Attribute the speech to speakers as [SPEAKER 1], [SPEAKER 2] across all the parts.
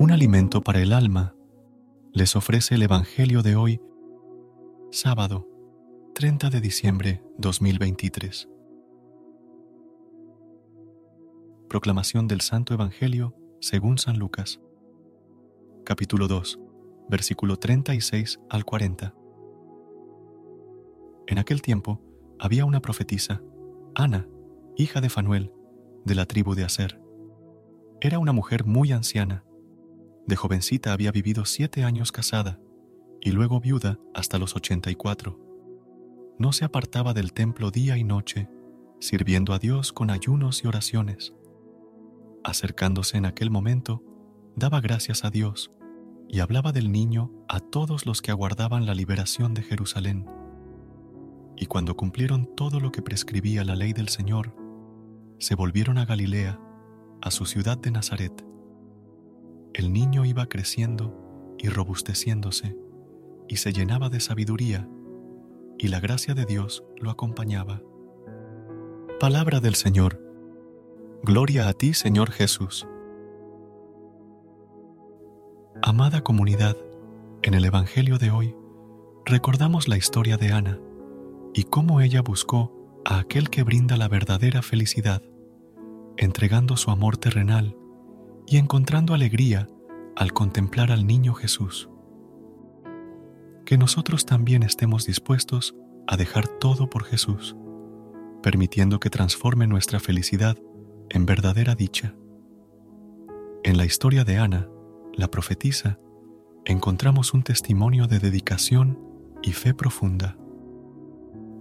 [SPEAKER 1] Un alimento para el alma les ofrece el Evangelio de hoy, sábado 30 de diciembre 2023. Proclamación del Santo Evangelio según San Lucas, capítulo 2, versículo 36 al 40. En aquel tiempo había una profetisa, Ana, hija de Fanuel, de la tribu de Aser. Era una mujer muy anciana de jovencita había vivido siete años casada y luego viuda hasta los ochenta y cuatro. No se apartaba del templo día y noche, sirviendo a Dios con ayunos y oraciones. Acercándose en aquel momento, daba gracias a Dios y hablaba del niño a todos los que aguardaban la liberación de Jerusalén. Y cuando cumplieron todo lo que prescribía la ley del Señor, se volvieron a Galilea, a su ciudad de Nazaret el niño iba creciendo y robusteciéndose, y se llenaba de sabiduría, y la gracia de Dios lo acompañaba. Palabra del Señor. Gloria a ti, Señor Jesús. Amada comunidad, en el Evangelio de hoy recordamos la historia de Ana y cómo ella buscó a aquel que brinda la verdadera felicidad, entregando su amor terrenal y encontrando alegría al contemplar al niño Jesús. Que nosotros también estemos dispuestos a dejar todo por Jesús, permitiendo que transforme nuestra felicidad en verdadera dicha. En la historia de Ana, la profetisa, encontramos un testimonio de dedicación y fe profunda.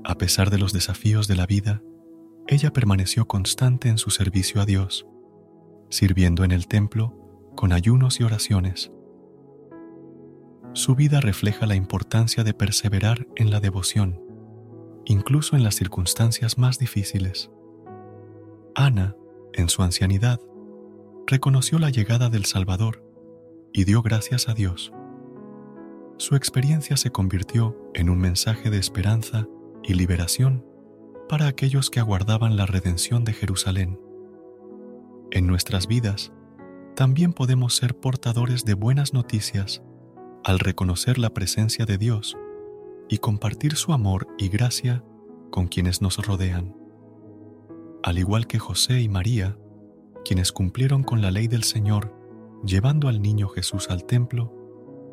[SPEAKER 1] A pesar de los desafíos de la vida, ella permaneció constante en su servicio a Dios sirviendo en el templo con ayunos y oraciones. Su vida refleja la importancia de perseverar en la devoción, incluso en las circunstancias más difíciles. Ana, en su ancianidad, reconoció la llegada del Salvador y dio gracias a Dios. Su experiencia se convirtió en un mensaje de esperanza y liberación para aquellos que aguardaban la redención de Jerusalén. En nuestras vidas, también podemos ser portadores de buenas noticias al reconocer la presencia de Dios y compartir su amor y gracia con quienes nos rodean. Al igual que José y María, quienes cumplieron con la ley del Señor llevando al niño Jesús al templo,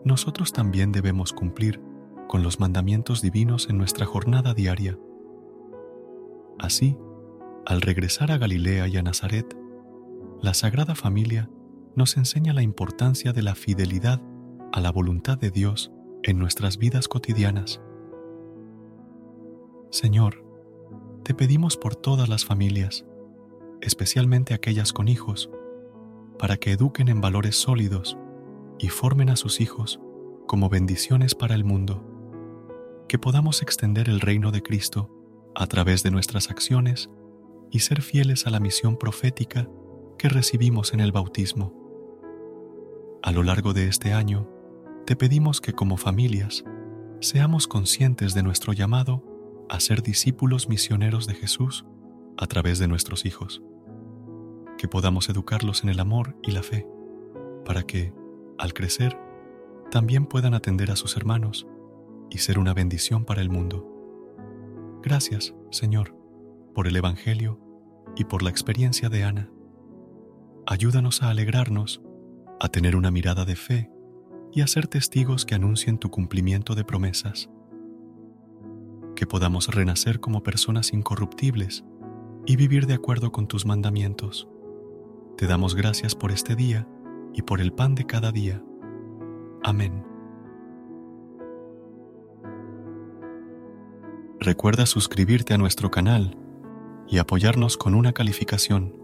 [SPEAKER 1] nosotros también debemos cumplir con los mandamientos divinos en nuestra jornada diaria. Así, al regresar a Galilea y a Nazaret, la Sagrada Familia nos enseña la importancia de la fidelidad a la voluntad de Dios en nuestras vidas cotidianas. Señor, te pedimos por todas las familias, especialmente aquellas con hijos, para que eduquen en valores sólidos y formen a sus hijos como bendiciones para el mundo, que podamos extender el reino de Cristo a través de nuestras acciones y ser fieles a la misión profética que recibimos en el bautismo. A lo largo de este año, te pedimos que como familias seamos conscientes de nuestro llamado a ser discípulos misioneros de Jesús a través de nuestros hijos, que podamos educarlos en el amor y la fe, para que, al crecer, también puedan atender a sus hermanos y ser una bendición para el mundo. Gracias, Señor, por el Evangelio y por la experiencia de Ana. Ayúdanos a alegrarnos, a tener una mirada de fe y a ser testigos que anuncien tu cumplimiento de promesas. Que podamos renacer como personas incorruptibles y vivir de acuerdo con tus mandamientos. Te damos gracias por este día y por el pan de cada día. Amén. Recuerda suscribirte a nuestro canal y apoyarnos con una calificación.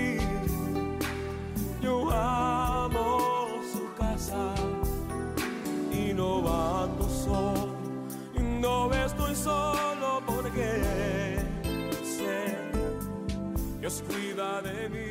[SPEAKER 2] Dios cuida de mí.